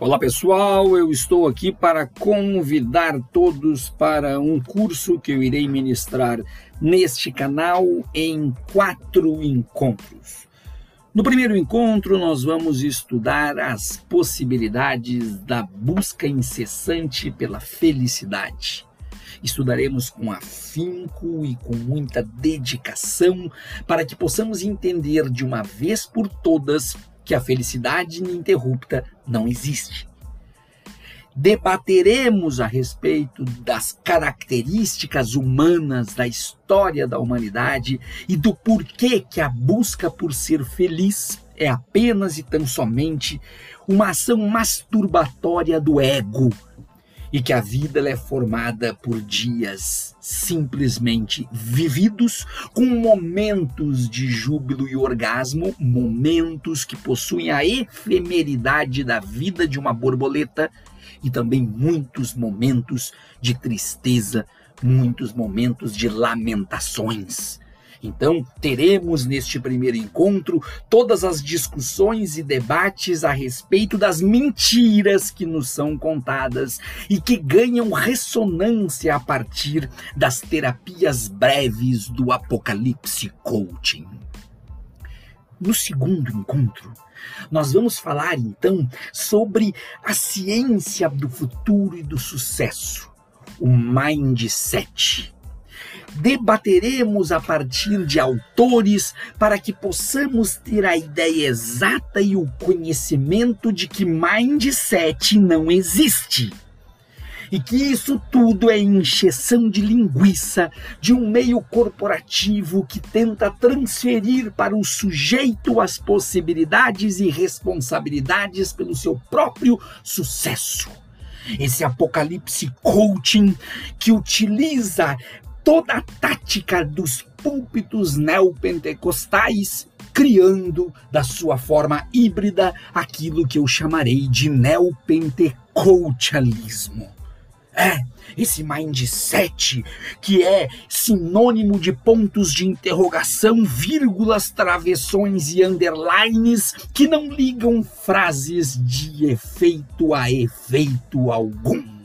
Olá pessoal, eu estou aqui para convidar todos para um curso que eu irei ministrar neste canal em quatro encontros. No primeiro encontro, nós vamos estudar as possibilidades da busca incessante pela felicidade. Estudaremos com afinco e com muita dedicação para que possamos entender de uma vez por todas que a felicidade ininterrupta não existe. Debateremos a respeito das características humanas da história da humanidade e do porquê que a busca por ser feliz é apenas e tão somente uma ação masturbatória do ego e que a vida é formada por dias simplesmente vividos com momentos de júbilo e orgasmo, momentos que possuem a efemeridade da vida de uma borboleta e também muitos momentos de tristeza, muitos momentos de lamentações então, teremos neste primeiro encontro todas as discussões e debates a respeito das mentiras que nos são contadas e que ganham ressonância a partir das terapias breves do Apocalipse Coaching. No segundo encontro, nós vamos falar então sobre a ciência do futuro e do sucesso, o mindset debateremos a partir de autores para que possamos ter a ideia exata e o conhecimento de que mindset não existe. E que isso tudo é encheção de linguiça de um meio corporativo que tenta transferir para o sujeito as possibilidades e responsabilidades pelo seu próprio sucesso esse apocalipse coaching que utiliza toda a tática dos púlpitos neopentecostais, criando da sua forma híbrida aquilo que eu chamarei de neopentecoachalismo. É, esse mindset que é sinônimo de pontos de interrogação, vírgulas, travessões e underlines que não ligam frases de efeito a efeito algum.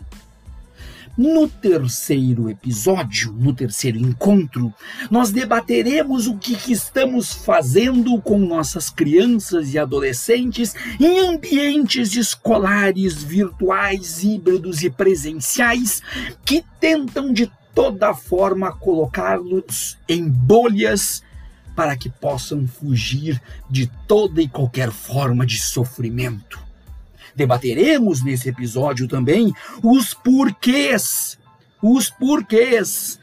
No terceiro episódio, no terceiro encontro, nós debateremos o que, que, estamos fazendo com nossas crianças e adolescentes em ambientes escolares, virtuais, híbridos e presenciais que tentam de toda forma colocá-los em bolhas para que possam fugir de toda e qualquer forma de sofrimento. Debateremos nesse episódio também os porquês, os porquês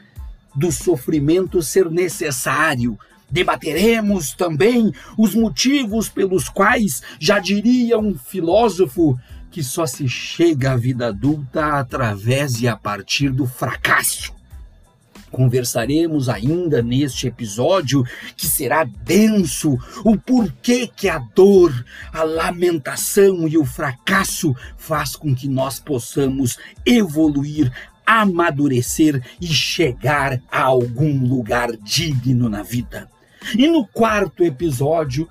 do sofrimento ser necessário. Debateremos também os motivos pelos quais, já diria um filósofo, que só se chega à vida adulta através e a partir do fracasso. Conversaremos ainda neste episódio que será denso o porquê que a dor, a lamentação e o fracasso faz com que nós possamos evoluir, amadurecer e chegar a algum lugar digno na vida. E no quarto episódio,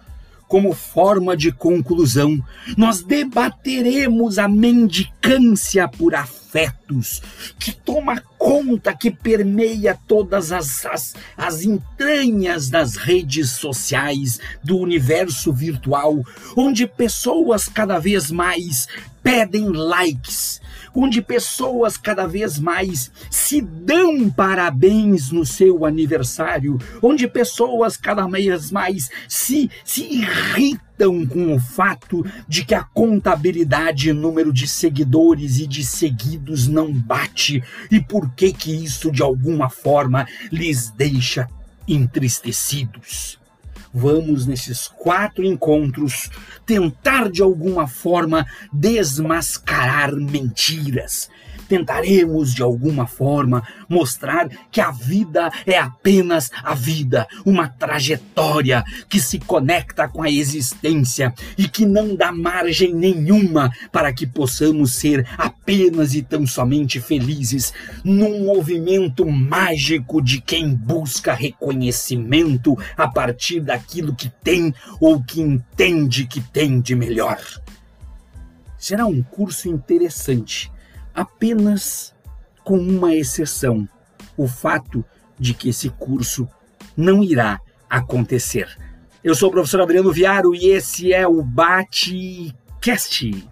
como forma de conclusão, nós debateremos a mendicância por afetos, que toma conta, que permeia todas as, as, as entranhas das redes sociais, do universo virtual, onde pessoas cada vez mais pedem likes, onde pessoas cada vez mais se dão parabéns no seu aniversário, onde pessoas cada vez mais se, se irritam com o fato de que a contabilidade, número de seguidores e de seguidos não bate e por que que isso de alguma forma lhes deixa entristecidos. Vamos, nesses quatro encontros, tentar de alguma forma desmascarar mentiras, tentaremos de alguma forma mostrar que a vida é apenas a vida, uma trajetória que se conecta com a existência e que não dá margem nenhuma para que possamos ser apenas e tão somente felizes num movimento mágico de quem busca reconhecimento a partir daquilo que tem ou que entende que tem de melhor. será um curso interessante, apenas com uma exceção: o fato de que esse curso não irá acontecer. Eu sou o professor Adriano Viaro e esse é o Bate Cast.